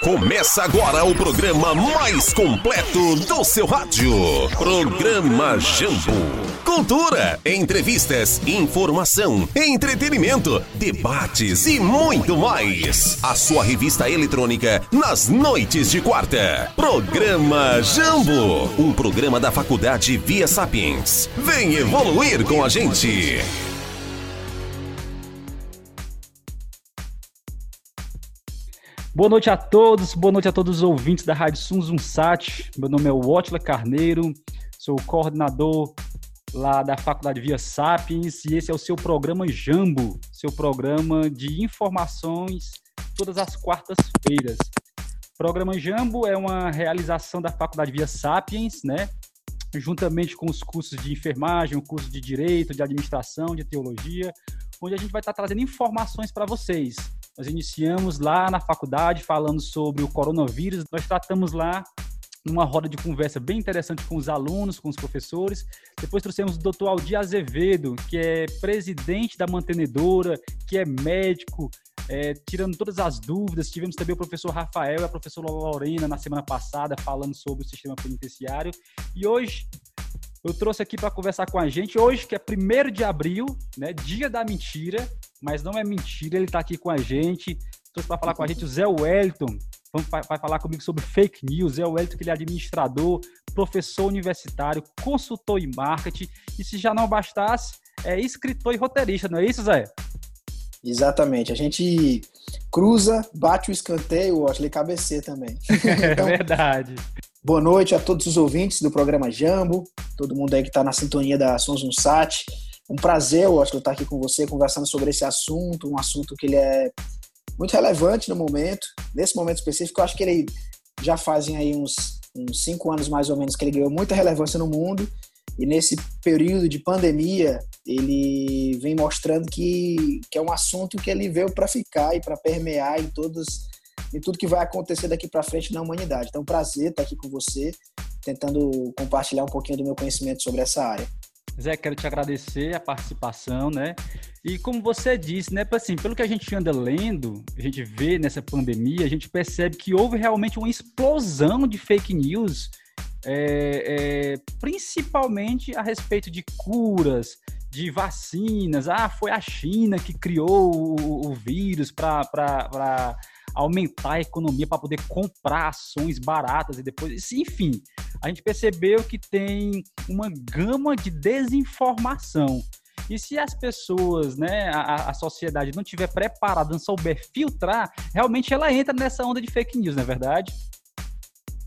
Começa agora o programa mais completo do seu rádio. Programa Jambo. Cultura, entrevistas, informação, entretenimento, debates e muito mais. A sua revista eletrônica nas noites de quarta. Programa Jambo. Um programa da Faculdade Via Sapiens. Vem evoluir com a gente. Boa noite a todos, boa noite a todos os ouvintes da Rádio Sunzum Sat. Meu nome é Watla Carneiro, sou coordenador lá da Faculdade Via Sapiens e esse é o seu programa Jambo, seu programa de informações todas as quartas-feiras. Programa Jambo é uma realização da Faculdade Via Sapiens, né? Juntamente com os cursos de enfermagem, o curso de direito, de administração, de teologia, onde a gente vai estar trazendo informações para vocês nós iniciamos lá na faculdade falando sobre o coronavírus. Nós tratamos lá numa roda de conversa bem interessante com os alunos, com os professores. Depois trouxemos o doutor Aldir Azevedo, que é presidente da mantenedora, que é médico, é, tirando todas as dúvidas. Tivemos também o professor Rafael e a professora Lorena na semana passada falando sobre o sistema penitenciário. E hoje eu trouxe aqui para conversar com a gente hoje, que é 1 de abril, né, dia da mentira, mas não é mentira, ele está aqui com a gente. Trouxe para falar com a gente o Zé Wellington, vai falar comigo sobre fake news. Zé Wellington, que ele é administrador, professor universitário, consultor em marketing, e se já não bastasse, é escritor e roteirista, não é isso, Zé? Exatamente. A gente cruza, bate o escanteio, o Ashley cabeceia também. Então, é verdade. Boa noite a todos os ouvintes do programa Jambo, todo mundo aí que está na sintonia da Sons Sat. Um prazer, eu estar aqui com você conversando sobre esse assunto, um assunto que ele é muito relevante no momento. Nesse momento específico, eu acho que ele já fazem aí uns, uns cinco anos mais ou menos que ele ganhou muita relevância no mundo. E nesse período de pandemia, ele vem mostrando que, que é um assunto que ele veio para ficar e para permear em todos e tudo que vai acontecer daqui para frente na humanidade. Então, prazer estar aqui com você, tentando compartilhar um pouquinho do meu conhecimento sobre essa área. Zé, quero te agradecer a participação, né? E como você disse, né, assim, pelo que a gente anda lendo, a gente vê nessa pandemia, a gente percebe que houve realmente uma explosão de fake news, é, é, principalmente a respeito de curas, de vacinas. Ah, foi a China que criou o, o vírus para aumentar a economia para poder comprar ações baratas e depois, enfim, a gente percebeu que tem uma gama de desinformação. E se as pessoas, né, a, a sociedade não tiver preparada, não souber filtrar, realmente ela entra nessa onda de fake news, não é verdade?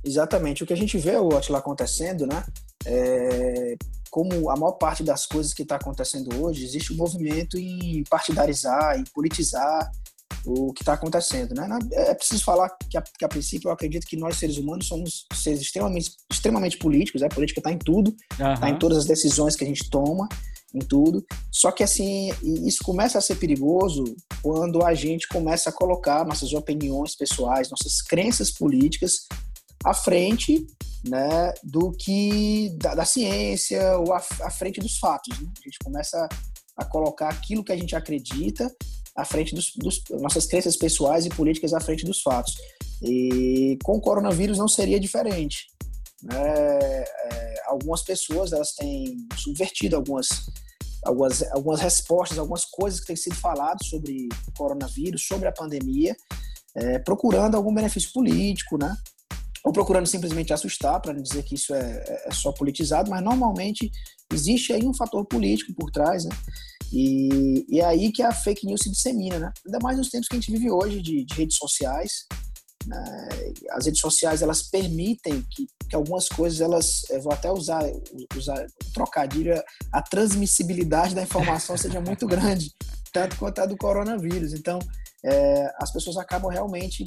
Exatamente. O que a gente vê, o Atila, acontecendo, né? É, como a maior parte das coisas que está acontecendo hoje, existe um movimento em partidarizar, em politizar o que está acontecendo. Né? É preciso falar que a, que a, princípio eu acredito que nós, seres humanos, somos seres extremamente, extremamente políticos, a política está em tudo, está uhum. em todas as decisões que a gente toma, em tudo. Só que assim, isso começa a ser perigoso quando a gente começa a colocar nossas opiniões pessoais, nossas crenças políticas à frente né, do que da, da ciência ou à, à, frente dos fatos. Né? A gente começa a colocar aquilo que a gente acredita à frente dos, dos, nossas crenças pessoais e políticas à frente dos fatos. E com o coronavírus não seria diferente. É, é, algumas pessoas elas têm subvertido algumas, algumas, algumas respostas, algumas coisas que têm sido faladas sobre o coronavírus, sobre a pandemia, é, procurando algum benefício político, né? Ou procurando simplesmente assustar, para dizer que isso é, é, só politizado, mas normalmente existe aí um fator político por trás, né? E, e é aí que a fake news se dissemina, né? Ainda mais nos tempos que a gente vive hoje de, de redes sociais. Né? As redes sociais, elas permitem que, que algumas coisas, elas, vou até usar, usar trocadilho, a transmissibilidade da informação seja muito grande, tanto quanto a do coronavírus. Então, é, as pessoas acabam realmente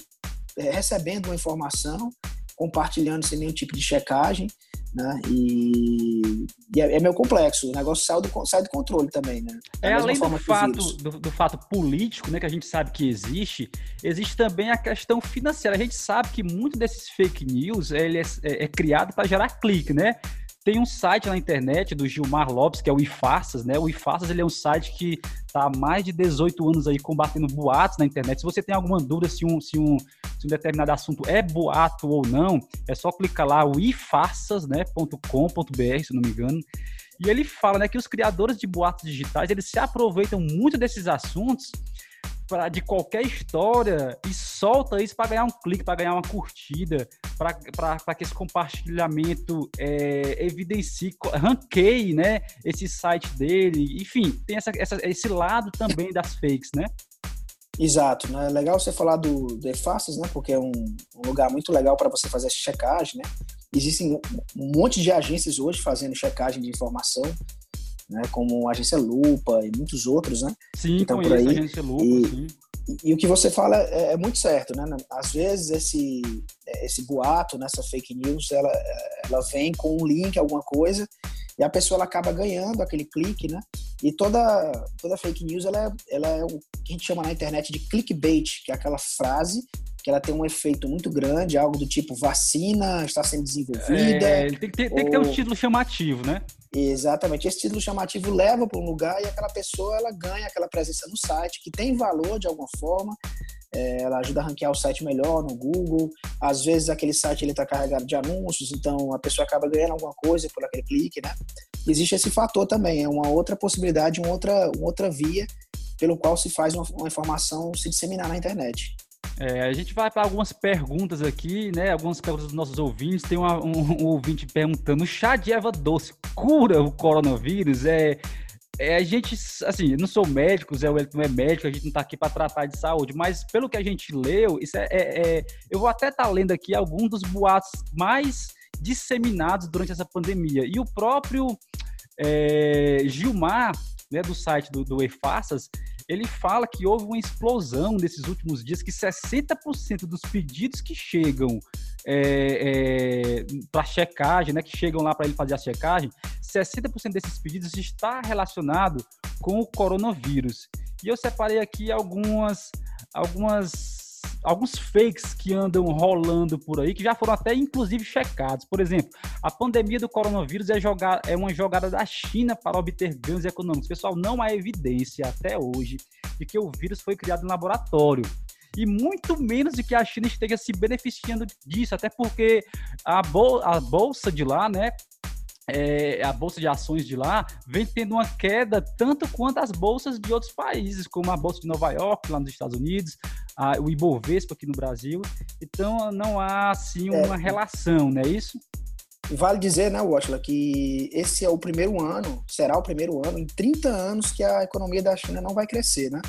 é, recebendo uma informação compartilhando sem nenhum tipo de checagem, né? E, e é, é, meio complexo. O negócio sai do, sai do controle também, né? Da é além do fato, do, do, fato político, né? Que a gente sabe que existe, existe também a questão financeira. A gente sabe que muito desses fake news ele é, é, é criado para gerar clique, né? Tem um site na internet do Gilmar Lopes, que é o iFarsas, né? O iFarsas, ele é um site que está há mais de 18 anos aí combatendo boatos na internet. Se você tem alguma dúvida se um, se um, se um determinado assunto é boato ou não, é só clicar lá o ifarsas.com.br, né, se não me engano. E ele fala né, que os criadores de boatos digitais, eles se aproveitam muito desses assuntos pra, de qualquer história e solta isso para ganhar um clique, para ganhar uma curtida, para que esse compartilhamento é, evidencie, ranqueie né, esse site dele. Enfim, tem essa, essa, esse lado também das fakes, né? Exato, né? É legal você falar do, do EFACES, né? Porque é um, um lugar muito legal para você fazer essa checagem, né? Existem um monte de agências hoje fazendo checagem de informação, né, como a agência Lupa e muitos outros, né? Sim, então por aí. Agência Lupa, e, sim. E, e, o que você fala é, é, muito certo, né? Às vezes esse esse boato, nessa fake news, ela ela vem com um link, alguma coisa, e a pessoa ela acaba ganhando aquele clique, né? E toda toda fake news ela é, ela é o que a gente chama na internet de clickbait, que é aquela frase que ela tem um efeito muito grande, algo do tipo vacina está sendo desenvolvida. É, tem, que ter, ou... tem que ter um título chamativo, né? Exatamente. Esse título chamativo leva para um lugar e aquela pessoa ela ganha aquela presença no site, que tem valor de alguma forma. É, ela ajuda a ranquear o site melhor no Google. Às vezes aquele site ele está carregado de anúncios, então a pessoa acaba ganhando alguma coisa por aquele clique, né? Existe esse fator também, é uma outra possibilidade, uma outra, uma outra via pelo qual se faz uma, uma informação se disseminar na internet. É, a gente vai para algumas perguntas aqui, né? Algumas perguntas dos nossos ouvintes. Tem uma, um, um, ouvinte perguntando: chá de erva doce cura o coronavírus? É, é a gente, assim, não sou médico, Zé Wellington não é médico, a gente não está aqui para tratar de saúde, mas pelo que a gente leu, isso é, é, é eu vou até estar tá lendo aqui alguns dos boatos mais disseminados durante essa pandemia. E o próprio é, Gilmar, né, do site do, do EFASAS, ele fala que houve uma explosão nesses últimos dias, que 60% dos pedidos que chegam é, é, para checagem, né, que chegam lá para ele fazer a checagem, 60% desses pedidos está relacionado com o coronavírus. E eu separei aqui algumas, algumas alguns fakes que andam rolando por aí, que já foram até inclusive checados. Por exemplo, a pandemia do coronavírus é, jogar, é uma jogada da China para obter ganhos econômicos. Pessoal, não há evidência até hoje de que o vírus foi criado em laboratório e muito menos de que a China esteja se beneficiando disso, até porque a, bol a bolsa de lá, né, é, a bolsa de ações de lá vem tendo uma queda tanto quanto as bolsas de outros países, como a bolsa de Nova York, lá nos Estados Unidos, a, o Ibovespa aqui no Brasil. Então, não há, assim, uma é, relação, não é isso? Vale dizer, né, Watla, que esse é o primeiro ano, será o primeiro ano em 30 anos que a economia da China não vai crescer, né?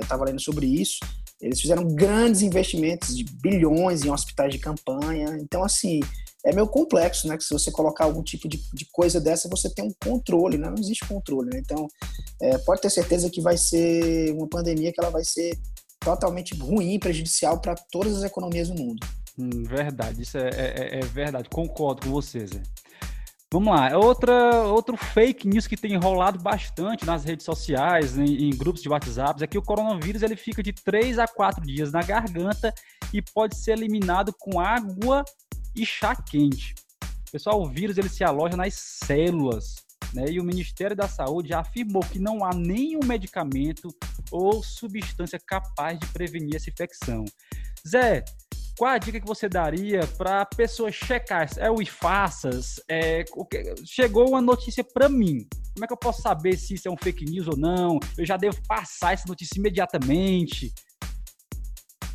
Estava é, lendo sobre isso. Eles fizeram grandes investimentos de bilhões em hospitais de campanha. Então, assim, é meio complexo, né? Que se você colocar algum tipo de, de coisa dessa, você tem um controle, né? Não existe controle, né? Então, é, pode ter certeza que vai ser uma pandemia que ela vai ser totalmente ruim, prejudicial para todas as economias do mundo. Hum, verdade, isso é, é, é, verdade, concordo com você, Zé. Vamos lá, outra, outro fake news que tem rolado bastante nas redes sociais, em, em, grupos de WhatsApp, é que o coronavírus ele fica de 3 a 4 dias na garganta e pode ser eliminado com água e chá quente. Pessoal, o vírus ele se aloja nas células, né? E o Ministério da Saúde já afirmou que não há nenhum medicamento ou substância capaz de prevenir essa infecção. Zé, qual a dica que você daria para a pessoa checar? É o IFASAS? É, chegou uma notícia para mim. Como é que eu posso saber se isso é um fake news ou não? Eu já devo passar essa notícia imediatamente?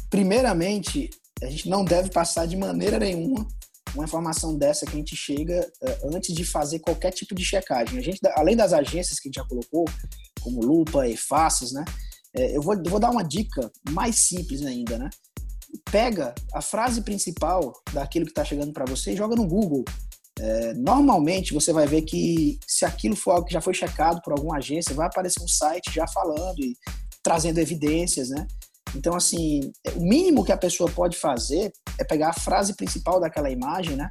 Primeiramente, a gente não deve passar de maneira nenhuma uma informação dessa que a gente chega uh, antes de fazer qualquer tipo de checagem. A gente, além das agências que a gente já colocou, como Lupa e Faces, né? É, eu, vou, vou dar uma dica mais simples ainda, né? Pega a frase principal daquilo que está chegando para você e joga no Google. É, normalmente você vai ver que se aquilo for algo que já foi checado por alguma agência, vai aparecer um site já falando e trazendo evidências, né? Então, assim, o mínimo que a pessoa pode fazer é pegar a frase principal daquela imagem, né?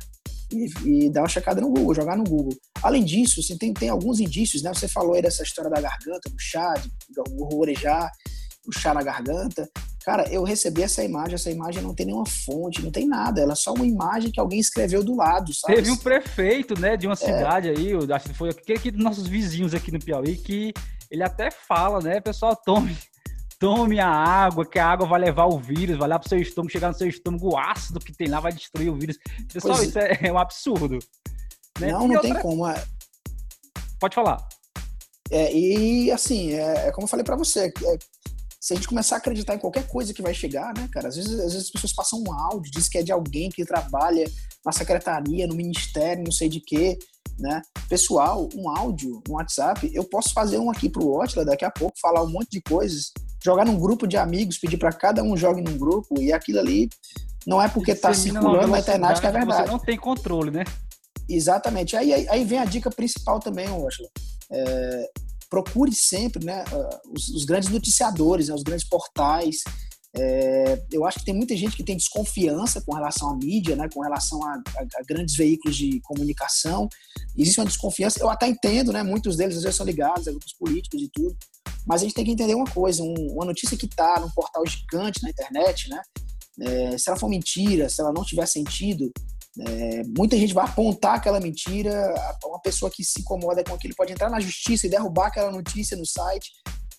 E, e, dar uma checada no Google, jogar no Google. Além disso, assim, tem, tem alguns indícios, né? Você falou aí dessa história da garganta, do chá, do, do orejar, o chá na garganta. Cara, eu recebi essa imagem, essa imagem não tem nenhuma fonte, não tem nada, ela é só uma imagem que alguém escreveu do lado, sabe? Teve um prefeito, né, de uma é. cidade é. aí, acho que foi aquele aqui dos nossos vizinhos aqui no Piauí, que ele até fala, né, pessoal, tome, tome a água, que a água vai levar o vírus, vai lá pro seu estômago, chegar no seu estômago, o ácido que tem lá vai destruir o vírus. Pessoal, pois isso é, é, um absurdo. Né? Não, e não outra... tem como. É... Pode falar. É, e assim, é, é como eu falei para você, é, se a gente começar a acreditar em qualquer coisa que vai chegar, né, cara? Às vezes, às vezes as pessoas passam um áudio, diz que é de alguém que trabalha na secretaria, no ministério, não sei de quê, né? Pessoal, um áudio, um WhatsApp, eu posso fazer um aqui pro Watla daqui a pouco, falar um monte de coisas, jogar num grupo de amigos, pedir para cada um jogue num grupo, e aquilo ali não é porque tá circulando na internet que é verdade. Você não tem controle, né? Exatamente. Aí, aí, aí vem a dica principal também, Watla. É, procure sempre né, os, os grandes noticiadores, né, os grandes portais. É, eu acho que tem muita gente que tem desconfiança com relação à mídia, né, com relação a, a, a, grandes veículos de comunicação. Existe uma desconfiança, eu até entendo, né, muitos deles às vezes são ligados a grupos políticos e tudo, mas a gente tem que entender uma coisa: um, uma notícia que está num portal gigante na internet, né, é, se ela for mentira, se ela não tiver sentido, é, muita gente vai apontar aquela mentira, uma pessoa que se incomoda com aquilo pode entrar na justiça e derrubar aquela notícia no site.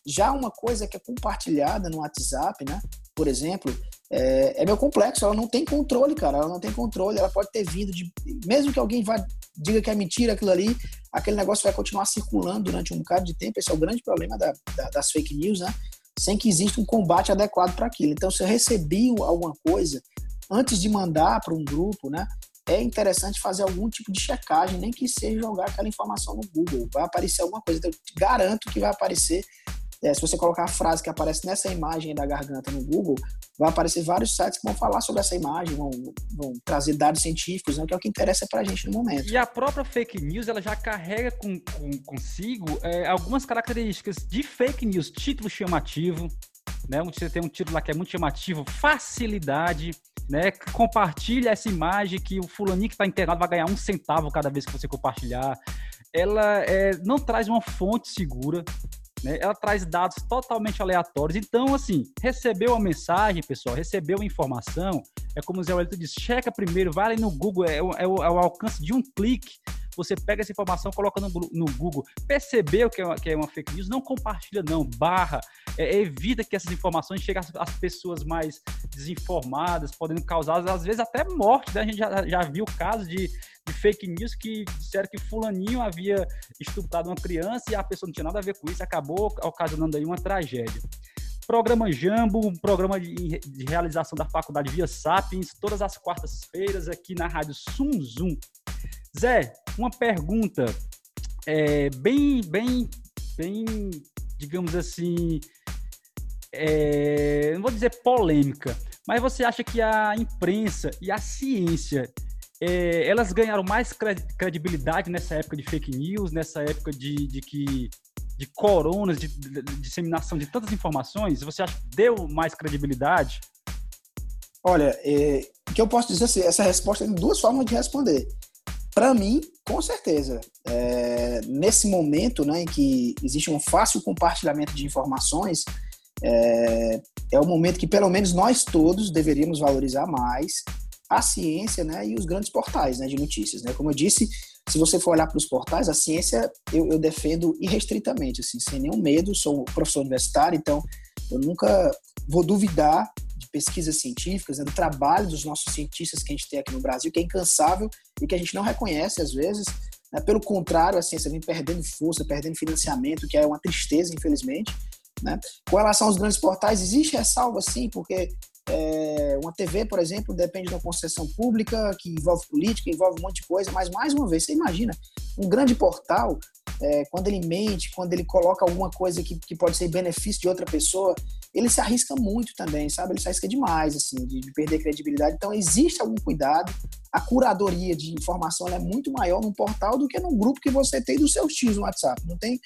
Já uma coisa que é compartilhada no WhatsApp, né? Por exemplo, é, é meu complexo. Ela não tem controle, cara. Ela não tem controle. Ela pode ter vindo de. Mesmo que alguém vá, diga que é mentira aquilo ali, aquele negócio vai continuar circulando durante um bocado de tempo. Esse é o grande problema da, da, das fake news, né? Sem que exista um combate adequado para aquilo. Então, se eu recebi alguma coisa antes de mandar para um grupo, né? É interessante fazer algum tipo de checagem, nem que seja jogar aquela informação no Google. Vai aparecer alguma coisa. Então, eu te garanto que vai aparecer. É, se você colocar a frase que aparece nessa imagem da garganta no Google, vai aparecer vários sites que vão falar sobre essa imagem, vão, vão trazer dados científicos, né, que é o que interessa para a gente no momento. E a própria fake news, ela já carrega com, com consigo é, algumas características de fake news, título chamativo, né? Você tem um título lá que é muito chamativo, facilidade, né? Compartilha essa imagem que o fulaninho que está internado vai ganhar um centavo cada vez que você compartilhar. Ela é, não traz uma fonte segura, né? Ela traz dados totalmente aleatórios. Então, assim, recebeu a mensagem, pessoal, recebeu a informação, é como o Zé Wellington disse, checa primeiro, vai no Google, é o, é o, é o alcance de um clique você pega essa informação, coloca no, no Google, percebeu que é, uma, que é uma fake news, não compartilha não, barra, é, evita que essas informações cheguem às, às, pessoas mais desinformadas, podendo causar, às vezes, até morte, né? A gente já, já viu casos de, de fake news que disseram que fulaninho havia estuprado uma criança e a pessoa não tinha nada a ver com isso, acabou ocasionando aí uma tragédia. Programa Jambo, um programa de, de, realização da faculdade Via Sapiens, todas as quartas-feiras aqui na Rádio Sum Zoom. Zé, uma pergunta é, bem, bem, bem, digamos assim, é, não vou dizer polêmica, mas você acha que a imprensa e a ciência é, elas ganharam mais credibilidade nessa época de fake news, nessa época de, de que de coronas, de, de, disseminação de tantas informações? Você acha que deu mais credibilidade? Olha, é, o que eu posso dizer assim, essa resposta tem duas formas de responder. Para mim, com certeza. É, nesse momento né, em que existe um fácil compartilhamento de informações, é, é o momento que pelo menos nós todos deveríamos valorizar mais a ciência né, e os grandes portais né, de notícias. Né? Como eu disse, se você for olhar para os portais, a ciência eu, eu, defendo irrestritamente, assim, sem nenhum medo. Sou professor universitário, então eu nunca vou duvidar pesquisas científicas, né, do trabalho dos nossos cientistas que a gente tem aqui no Brasil, que é incansável e que a gente não reconhece às vezes. Né? Pelo contrário, a ciência vem perdendo força, perdendo financiamento, que é uma tristeza, infelizmente. Né? Com relação aos grandes portais, existe ressalva sim, porque é, uma TV, por exemplo, depende de uma concessão pública, que envolve política, envolve um monte de coisa, mas mais uma vez, você imagina, um grande portal, é, quando ele mente, quando ele coloca alguma coisa que, que pode ser benefício de outra pessoa, ele se arrisca muito também, sabe? Ele se arrisca demais, assim, de, de perder credibilidade. Então, existe algum cuidado. A curadoria de informação é muito maior num portal do que num grupo que você tem do seu X no WhatsApp. Não tem,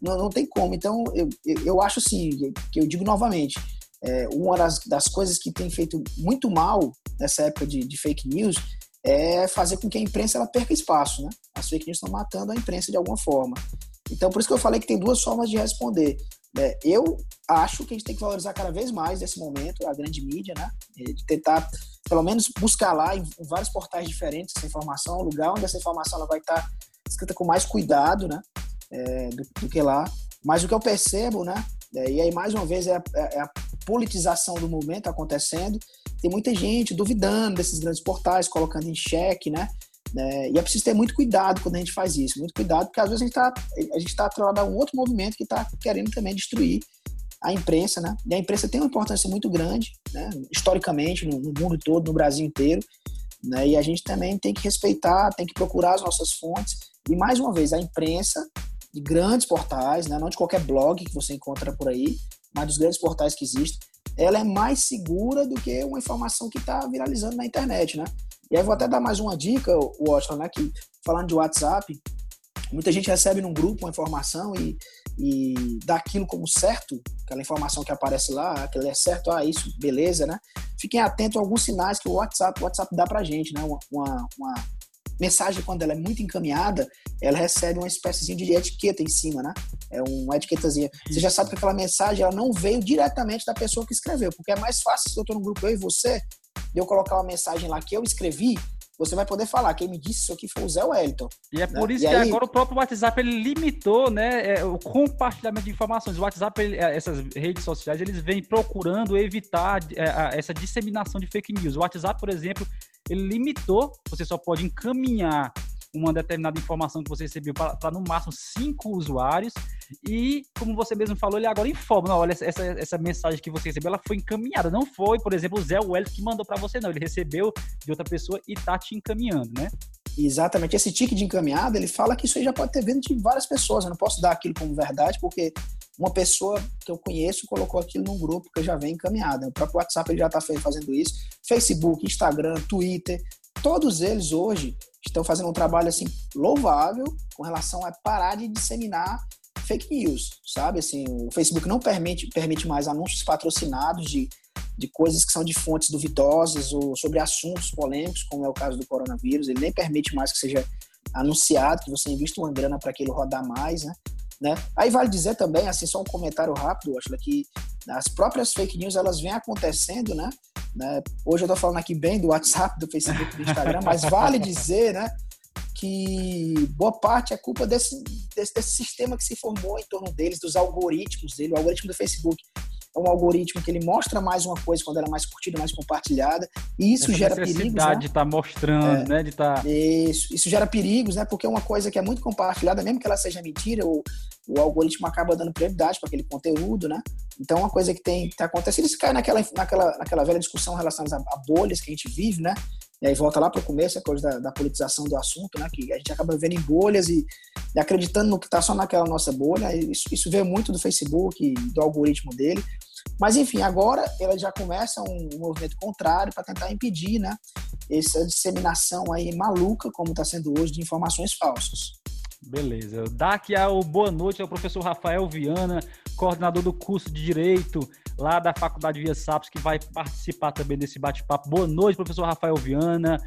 não, não tem como. Então, eu, eu acho assim, que eu digo novamente, é, uma das, das, coisas que tem feito muito mal nessa época de, de, fake news é fazer com que a imprensa ela perca espaço, né? As fake news estão matando a imprensa de alguma forma. Então, por isso que eu falei que tem duas formas de responder. É, eu acho que a gente tem que valorizar cada vez mais esse momento, a grande mídia, né? De tentar, pelo menos, buscar lá em, vários portais diferentes essa informação, um lugar onde essa informação ela vai estar escrita com mais cuidado, né? É, do, do, que lá. Mas o que eu percebo, né? É, e aí, mais uma vez, é a, é politização do momento acontecendo. Tem muita gente duvidando desses grandes portais, colocando em xeque, né? É, e é preciso ter muito cuidado quando a gente faz isso, muito cuidado, porque às vezes a gente está a gente tá atrelado a um outro movimento que está querendo também destruir a imprensa, né? E a imprensa tem uma importância muito grande, né? historicamente, no, no mundo todo, no Brasil inteiro, né? E a gente também tem que respeitar, tem que procurar as nossas fontes. E mais uma vez, a imprensa de grandes portais, né? não de qualquer blog que você encontra por aí, mas dos grandes portais que existem, ela é mais segura do que uma informação que está viralizando na internet, né? E aí vou até dar mais uma dica, Washington, né? Que falando de WhatsApp, muita gente recebe num grupo uma informação e, e dá aquilo como certo, aquela informação que aparece lá, aquilo é certo, ah, isso, beleza, né? Fiquem atentos a alguns sinais que o WhatsApp, o WhatsApp dá pra gente, né? Uma, uma, mensagem, quando ela é muito encaminhada, ela recebe uma espécie de etiqueta em cima, né? É uma etiquetazinha. Você já sabe que aquela mensagem ela não veio diretamente da pessoa que escreveu, porque é mais fácil se eu estou no grupo eu e você, de eu colocar uma mensagem lá que eu escrevi, você vai poder falar. Quem me disse isso aqui foi o Zé Wellington. E é né? por isso e que aí... agora o próprio WhatsApp ele limitou né, é, o compartilhamento de informações. O WhatsApp, ele, é, essas redes sociais, eles vêm procurando evitar é, essa disseminação de fake news. O WhatsApp, por exemplo, ele limitou, você só pode encaminhar uma determinada informação que você recebeu para no máximo cinco usuários. E, como você mesmo falou, ele agora informa, não, olha, essa, essa mensagem que você recebeu, ela foi encaminhada, não foi, por exemplo, o Zé Welles que mandou para você, não, ele recebeu de outra pessoa e tá te encaminhando, né? Exatamente, esse tique de encaminhada, ele fala que isso aí já pode ter vindo de várias pessoas, eu não posso dar aquilo como verdade, porque uma pessoa que eu conheço colocou aquilo num grupo que já vem encaminhado. O próprio WhatsApp ele já está fazendo isso. Facebook, Instagram, Twitter, todos eles hoje estão fazendo um trabalho assim louvável com relação a parar de disseminar fake news, sabe? Assim, o Facebook não permite, permite mais anúncios patrocinados de, de coisas que são de fontes duvidosas ou sobre assuntos polêmicos, como é o caso do coronavírus. Ele nem permite mais que seja anunciado, que você invista uma grana para aquilo rodar mais, né? Né? Aí vale dizer também, assim, só um comentário rápido, acho que as próprias fake news elas vêm acontecendo, né? né? Hoje eu estou falando aqui bem do WhatsApp, do Facebook, do Instagram, mas vale dizer, né? Que boa parte é culpa desse, desse, desse sistema que se formou em torno deles, dos algoritmos dele, o algoritmo do Facebook é um algoritmo que ele mostra mais uma coisa quando ela é mais curtida, mais compartilhada, e isso Essa gera perigos. Né? de estar tá mostrando, é, né? De tá... Isso, isso gera perigos, né? Porque é uma coisa que é muito compartilhada, mesmo que ela seja mentira, o, o algoritmo acaba dando prioridade para aquele conteúdo, né? Então, uma coisa que tem tá acontecendo, isso cai naquela, naquela, naquela velha discussão relacionada a, a bolhas que a gente vive, né? E aí volta lá para o começo, a coisa da, da, politização do assunto, né? Que a gente acaba vivendo em bolhas e, e acreditando no que está só naquela nossa bolha. Isso, isso veio muito do Facebook do algoritmo dele. Mas, enfim, agora ela já começa um, um movimento contrário para tentar impedir, né? Essa disseminação aí maluca, como está sendo hoje, de informações falsas. Beleza. Daqui ao boa noite ao professor Rafael Viana, coordenador do curso de Direito lá da Faculdade Via Sapos, que vai participar também desse bate-papo. Boa noite, professor Rafael Viana.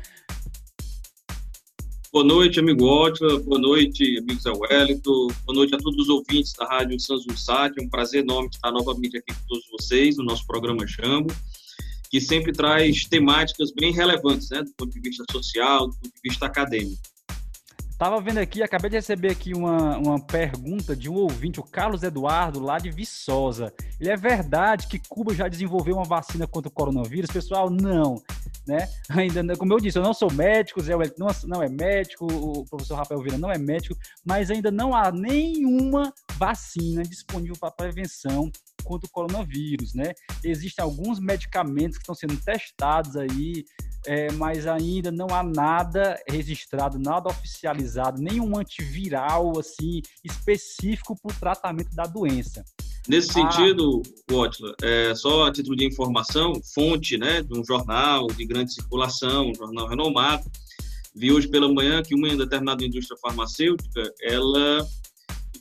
Boa noite, amigo Ótila. Boa noite, amigo Zé Wellington. Boa noite a todos os ouvintes da Rádio Sanzulsat. É um prazer enorme estar novamente aqui com todos vocês no nosso programa Jambo, que sempre traz temáticas bem relevantes, né, do ponto de vista social, do ponto de vista acadêmico. Tava vendo aqui, acabei de receber aqui uma, uma pergunta de um ouvinte, o Carlos Eduardo, lá de Viçosa. Ele é verdade que Cuba já desenvolveu uma vacina contra o coronavírus? Pessoal, não. Né? Ainda, como eu disse, eu não sou médico, Zé Wellington não, não é médico, o professor Rafael Vieira não é médico, mas ainda não há nenhuma vacina disponível para prevenção contra o coronavírus, né? Existem alguns medicamentos que estão sendo testados aí, é, mas ainda não há nada registrado, nada oficializado, nenhum antiviral assim específico para o tratamento da doença. Nesse ah. sentido, Wotla, é, só a título de informação, fonte né, de um jornal de grande circulação, um jornal renomado, vi hoje pela manhã que uma determinada indústria farmacêutica, ela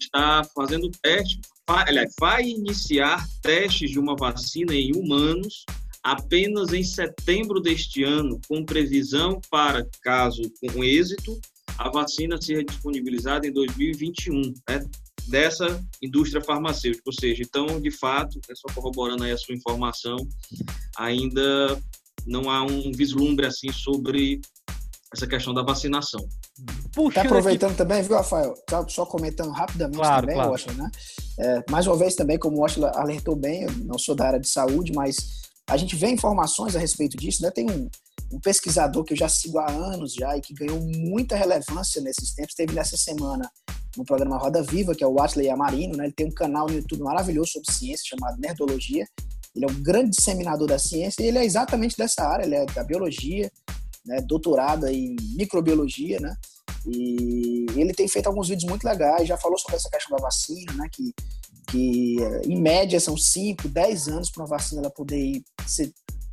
está fazendo teste, aliás, vai iniciar testes de uma vacina em humanos apenas em setembro deste ano, com previsão para, caso com êxito, a vacina seja disponibilizada em 2021. Né? dessa indústria farmacêutica. Ou seja, então, de fato, é só corroborando aí a sua informação, ainda não há um vislumbre assim sobre essa questão da vacinação. Puxa, tá aproveitando aqui... também, viu, Rafael? Tá só comentando rapidamente claro, também, claro. né? É, mais uma vez também, como o Washington alertou bem, eu não sou da área de saúde, mas a gente vê informações a respeito disso, né? Tem um, um pesquisador que eu já sigo há anos já e que ganhou muita relevância nesses tempos, teve nessa semana no programa Roda Viva, que é o Atley Amarino, né? Ele tem um canal no YouTube maravilhoso sobre ciência chamado Nerdologia. Ele é um grande disseminador da ciência e ele é exatamente dessa área, ele é da biologia, né? doutorado em microbiologia, né? E ele tem feito alguns vídeos muito legais, já falou sobre essa questão da vacina, né? Que, que em média são 5, 10 anos para uma vacina ela poder ser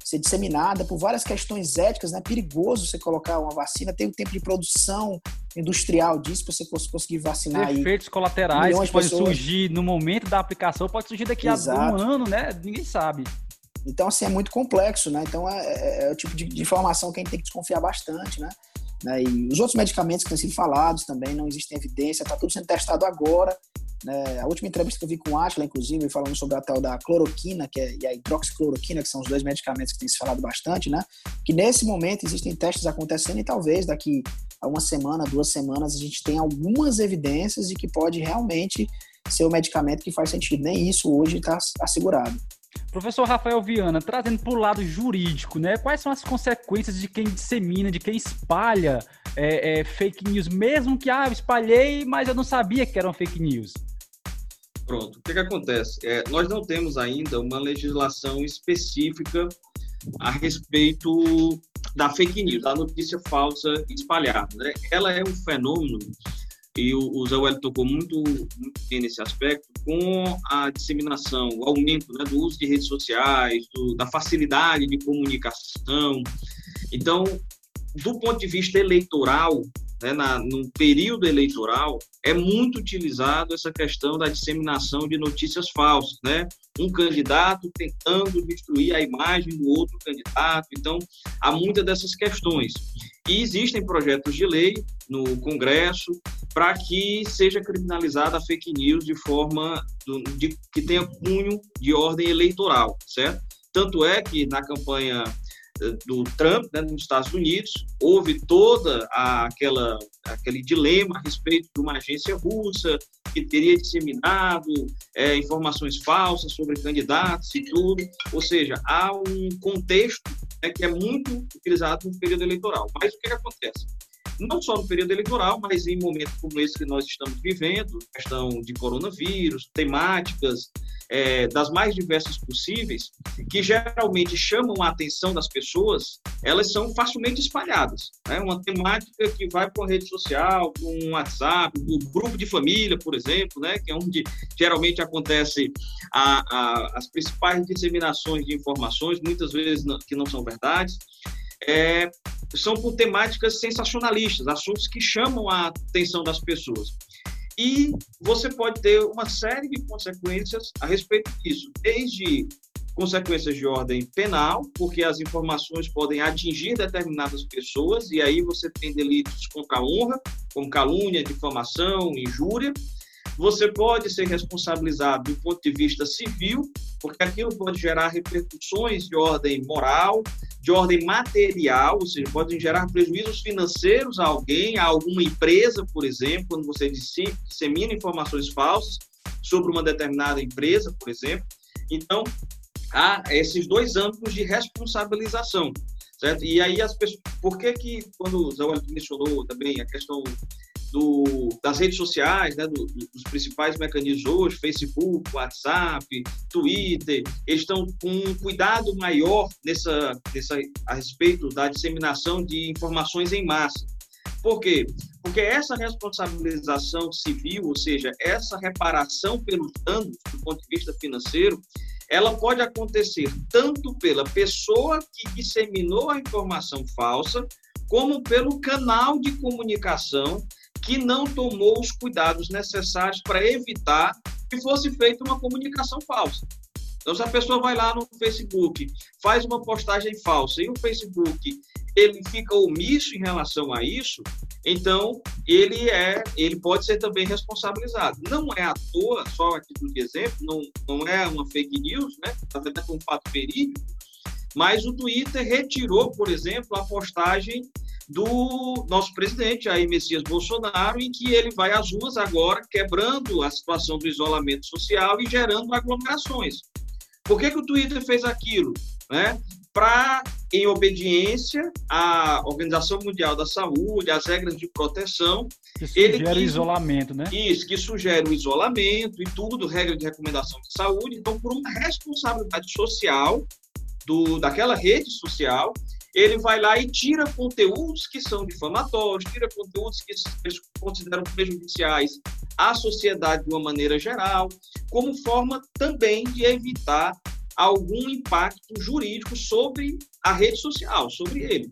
ser disseminada por várias questões éticas, né? Perigoso você colocar uma vacina, tem o tempo de produção industrial disso para você conseguir vacinar Efeitos aí. colaterais que podem surgir no momento da aplicação, pode surgir daqui Exato. a um ano, né? Ninguém sabe. Então, assim, é muito complexo, né? Então, é, é, é o tipo de, de, informação que a gente tem que desconfiar bastante, né? Né? E os outros medicamentos que têm sido falados também, não existem evidência, está tudo sendo testado agora. Né? A última entrevista que eu vi com o Atila, inclusive, falando sobre a tal da cloroquina que é, e a hidroxicloroquina, que são os dois medicamentos que tem se falado bastante, né? Que nesse momento existem testes acontecendo e talvez daqui a uma semana, duas semanas, a gente tenha algumas evidências de que pode realmente ser o medicamento que faz sentido. Nem isso hoje está assegurado. Professor Rafael Viana, trazendo para o lado jurídico, né? Quais são as consequências de quem dissemina, de quem espalha é, é, fake news, mesmo que ah, eu espalhei, mas eu não sabia que eram fake news? Pronto. O que, que acontece? É, nós não temos ainda uma legislação específica a respeito da fake news, da notícia falsa espalhada. Né? Ela é um fenômeno e o, Zé Wellington tocou muito, muito bem nesse aspecto, com a disseminação, o aumento né, do uso de redes sociais, do, da facilidade de comunicação. Então, do ponto de vista eleitoral, né, na, no período eleitoral, é muito utilizado essa questão da disseminação de notícias falsas, né? Um candidato tentando destruir a imagem do outro candidato. Então, há muitas dessas questões. E existem projetos de lei no Congresso para que seja criminalizada a fake news de forma do, de, que tenha cunho de ordem eleitoral, certo? Tanto é que na campanha do Trump né, nos Estados Unidos, houve toda a, aquela aquele dilema a respeito de uma agência russa que teria disseminado é, informações falsas sobre candidatos e tudo, ou seja, há um contexto né, que é muito utilizado no período eleitoral. Mas o que, que acontece? Não só no período eleitoral, mas em momentos como esse que nós estamos vivendo, questão de coronavírus, temáticas é, das mais diversas possíveis, que geralmente chamam a atenção das pessoas, elas são facilmente espalhadas. Né? Uma temática que vai para a rede social, para um WhatsApp, um grupo de família, por exemplo, né? que é onde geralmente acontece a, a, as principais disseminações de informações, muitas vezes não, que não são verdades. É, são por temáticas sensacionalistas, assuntos que chamam a atenção das pessoas. E você pode ter uma série de consequências a respeito disso, desde consequências de ordem penal, porque as informações podem atingir determinadas pessoas, e aí você tem delitos contra a honra, como calúnia, difamação, injúria, você pode ser responsabilizado do ponto de vista civil, porque aquilo pode gerar repercussões de ordem moral, de ordem material, ou seja, pode gerar prejuízos financeiros a alguém, a alguma empresa, por exemplo, quando você dissemina informações falsas sobre uma determinada empresa, por exemplo. Então, há esses dois âmbitos de responsabilização, certo? E aí as pessoas, por que que quando o Zé mencionou também a questão do, das redes sociais, né, do, dos principais mecanismos hoje, Facebook, WhatsApp, Twitter, eles estão com um cuidado maior nessa, nessa, a respeito da disseminação de informações em massa. Por quê? Porque essa responsabilização civil, ou seja, essa reparação pelos danos do ponto de vista financeiro, ela pode acontecer tanto pela pessoa que disseminou a informação falsa, como pelo canal de comunicação que não tomou os cuidados necessários para evitar que fosse feita uma comunicação falsa. Então, se a pessoa vai lá no Facebook, faz uma postagem falsa e o Facebook ele fica omisso em relação a isso, Então, ele é, ele pode ser também responsabilizado. Não é à toa, só a título de exemplo, não, não é uma fake news, né? Na verdade, é um fato verídico, mas o Twitter retirou, por exemplo, a postagem do nosso presidente, Jair Messias Bolsonaro, em que ele vai às ruas agora, quebrando a situação do isolamento social e gerando aglomerações. Por que, que o Twitter fez aquilo? Né? Para, em obediência à Organização Mundial da Saúde, às regras de proteção. Que sugere quis, isolamento, né? Isso, que sugere o isolamento e tudo, regra de recomendação de saúde. Então, por uma responsabilidade social do, daquela rede social, ele vai lá e tira conteúdos que são difamatórios, tira conteúdos que eles consideram prejudiciais à sociedade de uma maneira geral, como forma também de evitar algum impacto jurídico sobre a rede social, sobre ele.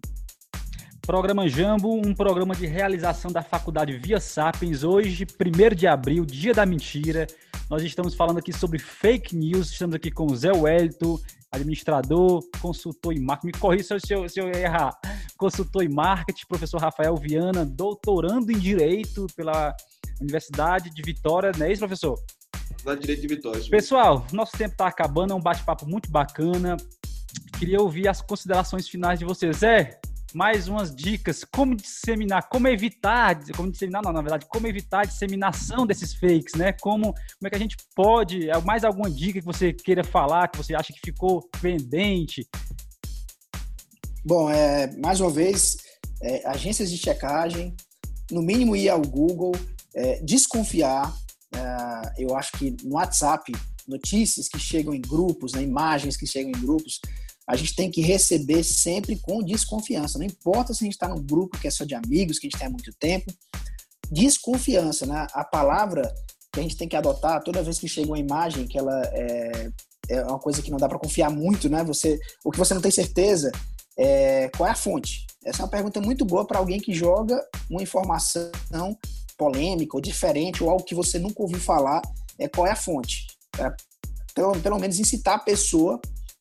Programa Jambo, um programa de realização da Faculdade Via Sapiens, hoje, 1 de abril, dia da mentira. Nós estamos falando aqui sobre fake news, estamos aqui com o Zé Wellington, administrador, consultor em marketing. Me corrija se eu, se eu errar. Consultor em marketing, professor Rafael Viana, doutorando em Direito pela Universidade de Vitória, não é isso, professor? Universidade de Direito de Vitória. Pessoal, nosso tempo está acabando, é um bate-papo muito bacana. Queria ouvir as considerações finais de vocês. Zé, mais umas dicas, como disseminar, como evitar, como disseminar, não, na verdade, como evitar a disseminação desses fakes, né? Como, como é que a gente pode, é mais alguma dica que você queira falar, que você acha que ficou pendente? Bom, é, mais uma vez, é, agências de checagem, no mínimo ir ao Google, é, desconfiar, é, eu acho que no WhatsApp, notícias que chegam em grupos, né, imagens que chegam em grupos, a gente tem que receber sempre com desconfiança. Não importa se a gente está num grupo que é só de amigos, que a gente tem há muito tempo. Desconfiança, né? A palavra que a gente tem que adotar toda vez que chega uma imagem que ela é, é uma coisa que não dá para confiar muito, né? Você, o que você não tem certeza é qual é a fonte. Essa é uma pergunta muito boa para alguém que joga uma informação polêmica ou diferente ou algo que você nunca ouviu falar. É qual é a fonte. É, pelo, pelo menos incitar a pessoa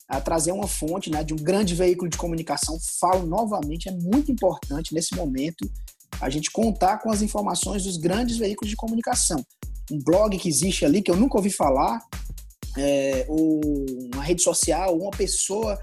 a trazer uma fonte né, de um grande veículo de comunicação. Falo novamente, é muito importante nesse momento a gente contar com as informações dos grandes veículos de comunicação. Um blog que existe ali, que eu nunca ouvi falar, é, ou uma rede social, uma pessoa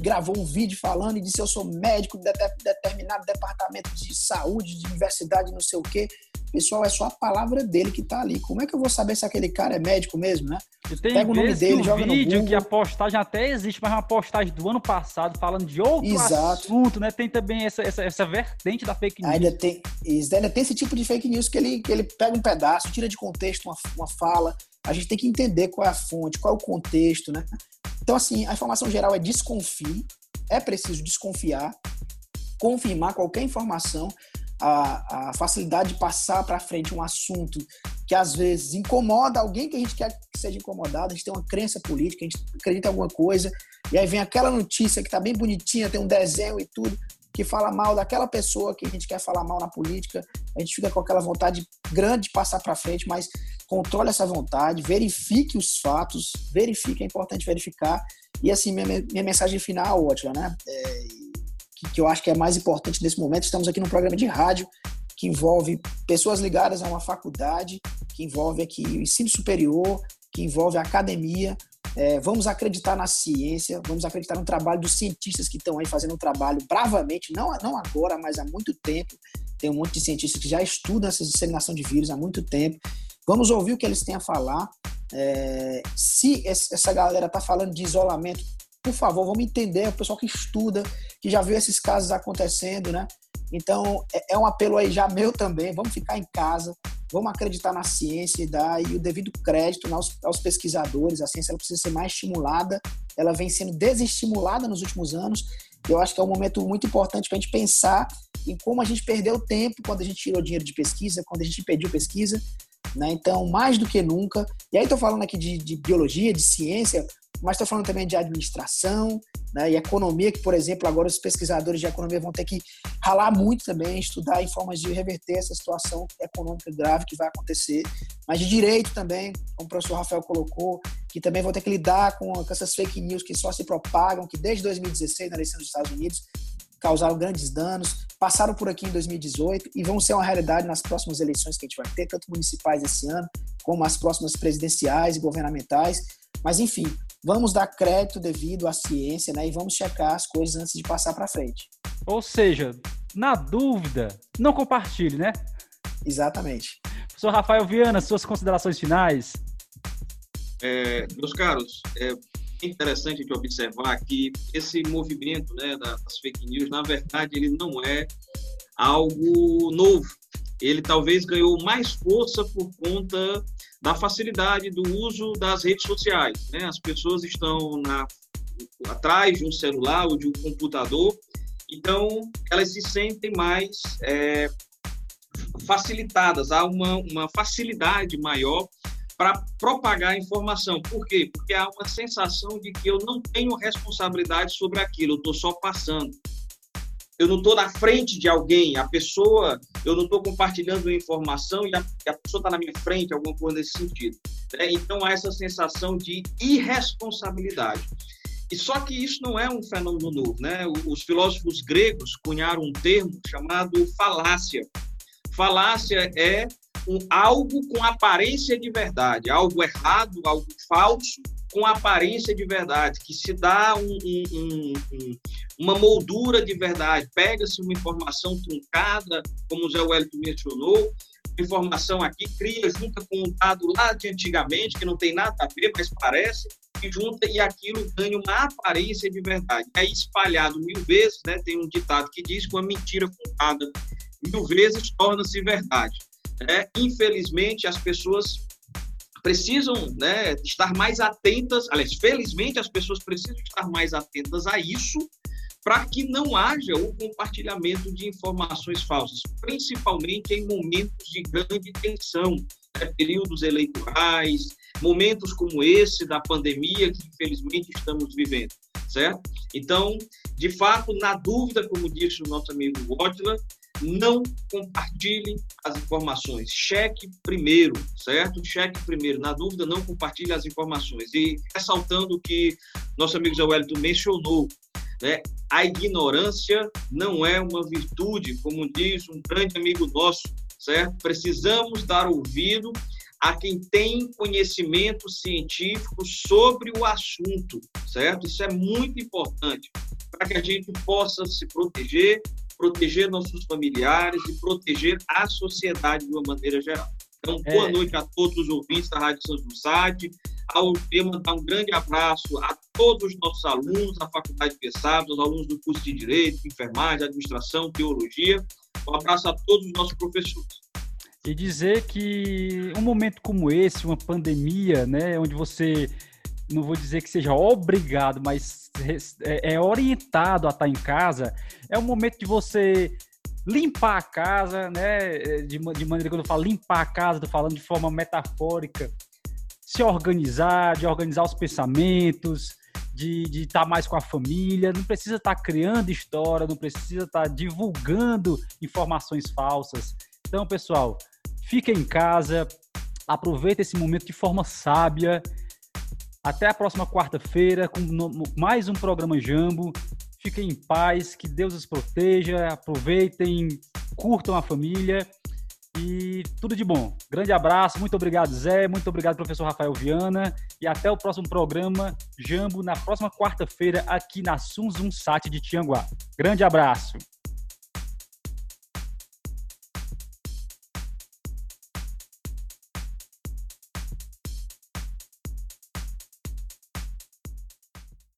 gravou um vídeo falando e disse eu sou médico de determinado departamento de saúde, de universidade, não sei o quê. Pessoal, é só a palavra dele que tá ali. Como é que eu vou saber se aquele cara é médico mesmo, né? Pega o nome dele, joga no vídeo que a postagem até existe, mas uma postagem do ano passado falando de outro Exato. assunto, né? Tem também essa, essa, essa vertente da fake news. Ainda tem, ainda tem esse tipo de fake news que ele, que ele pega um pedaço, tira de contexto uma, uma fala. A gente tem que entender qual é a fonte, qual é o contexto, né? Então, assim, a informação geral é desconfie, é preciso desconfiar, confirmar qualquer informação, a, a facilidade de passar para frente um assunto que às vezes incomoda alguém que a gente quer que seja incomodado, a gente tem uma crença política, a gente acredita em alguma coisa, e aí vem aquela notícia que está bem bonitinha, tem um desenho e tudo, que fala mal daquela pessoa que a gente quer falar mal na política, a gente fica com aquela vontade grande de passar para frente, mas controle essa vontade, verifique os fatos, verifique, é importante verificar. E assim, minha, minha mensagem final, ótima, né? É, que, que eu acho que é mais importante nesse momento, estamos aqui num programa de rádio que envolve pessoas ligadas a uma faculdade, que envolve aqui o ensino superior, que envolve a academia, é, vamos acreditar na ciência, vamos acreditar no trabalho dos cientistas que estão aí fazendo um trabalho bravamente, não, não agora, mas há muito tempo. Tem um monte de cientistas que já estudam essa disseminação de vírus há muito tempo. Vamos ouvir o que eles têm a falar. É, se essa galera está falando de isolamento, por favor, vamos entender, o pessoal que estuda, que já viu esses casos acontecendo, né? Então, é, é um apelo aí já meu também, vamos ficar em casa, vamos acreditar na ciência e dar o devido crédito aos, aos, pesquisadores. A ciência ela precisa ser mais estimulada, ela vem sendo desestimulada nos últimos anos. Eu acho que é um momento muito importante para a gente pensar em como a gente perdeu tempo quando a gente tirou dinheiro de pesquisa, quando a gente pediu pesquisa. Né? Então, mais do que nunca. E aí, estou falando aqui de, de biologia, de ciência, mas estou falando também de administração né, e economia, que, por exemplo, agora os pesquisadores de economia vão ter que ralar muito também, estudar em formas de reverter essa situação econômica grave que vai acontecer, mas de direito também, como o professor Rafael colocou, que também vão ter que lidar com, com essas fake news que só se propagam, que desde 2016, na eleição dos Estados Unidos, causaram grandes danos. passaram por aqui em 2018 e vão ser uma realidade nas próximas eleições que a gente vai ter, tanto municipais esse ano, como as próximas presidenciais e governamentais. Mas, enfim, vamos dar crédito devido à ciência né, e vamos checar as coisas antes de passar para frente. Ou seja, na dúvida, não compartilhe, né? Exatamente. Professor Rafael Viana, suas considerações finais. É, meus caros, é interessante de observar que esse movimento né, das fake news, na verdade, ele não é algo novo. Ele talvez ganhou mais força por conta da facilidade do uso das redes sociais. Né? As pessoas estão na, atrás de um celular ou de um computador, então elas se sentem mais é, facilitadas, há uma, uma facilidade maior para propagar a informação. Por quê? Porque há uma sensação de que eu não tenho responsabilidade sobre aquilo, eu estou só passando. Eu não estou na frente de alguém, a pessoa, eu não estou compartilhando informação e a, a pessoa está na minha frente, alguma coisa nesse sentido. Né? Então há essa sensação de irresponsabilidade. E só que isso não é um fenômeno novo, né? Os filósofos gregos cunharam um termo chamado falácia. Falácia é um, algo com aparência de verdade, algo errado, algo falso, com aparência de verdade, que se dá um, um, uma moldura de verdade. Pega-se uma informação truncada, como o Zé Wellington mencionou, informação aqui, cria, junta com um dado lá de antigamente, que não tem nada a ver, mas parece, e junta e aquilo ganha uma aparência de verdade. É espalhado mil vezes, né? tem um ditado que diz que uma mentira contada mil vezes torna-se verdade. É, infelizmente, as pessoas precisam né, estar mais atentas, aliás, felizmente as pessoas precisam estar mais atentas a isso para que não haja o compartilhamento de informações falsas, principalmente em momentos de grande tensão, né, períodos eleitorais, momentos como esse da pandemia que infelizmente estamos vivendo, certo? Então, de fato, na dúvida, como disse o nosso amigo Wotla, não compartilhe as informações. Cheque primeiro, certo? Cheque primeiro. Na dúvida, não compartilhe as informações. E ressaltando o que nosso amigo Zé Wellington mencionou, né? a ignorância não é uma virtude, como diz um grande amigo nosso, certo? Precisamos dar ouvido a quem tem conhecimento científico sobre o assunto, certo? Isso é muito importante para que a gente possa se proteger proteger nossos familiares e proteger a sociedade de uma maneira geral. Então, boa é. noite a todos os ouvintes da Rádio São José. Ao mandar um grande abraço a todos os nossos alunos da Faculdade de Pessados, aos alunos do curso de Direito, Enfermagem, Administração, Teologia. Um abraço a todos os nossos professores. E dizer que um momento como esse, uma pandemia, né, onde você não vou dizer que seja obrigado, mas é, é orientado a estar em casa, é o momento de você limpar a casa, né? De, de maneira que eu falo limpar a casa, estou falando de forma metafórica, se organizar, de organizar os pensamentos, de estar mais com a família, não precisa estar criando história, não precisa estar divulgando informações falsas. Então, pessoal, fica em casa, aproveita esse momento de forma sábia até a próxima quarta-feira com mais um programa Jambo. Fiquem em paz, que Deus os proteja, aproveitem, curtam a família e tudo de bom. Grande abraço, muito obrigado, Zé, muito obrigado, professor Rafael Viana, e até o próximo programa Jambo na próxima quarta-feira aqui na Sunzum Sat de Tianguá. Grande abraço.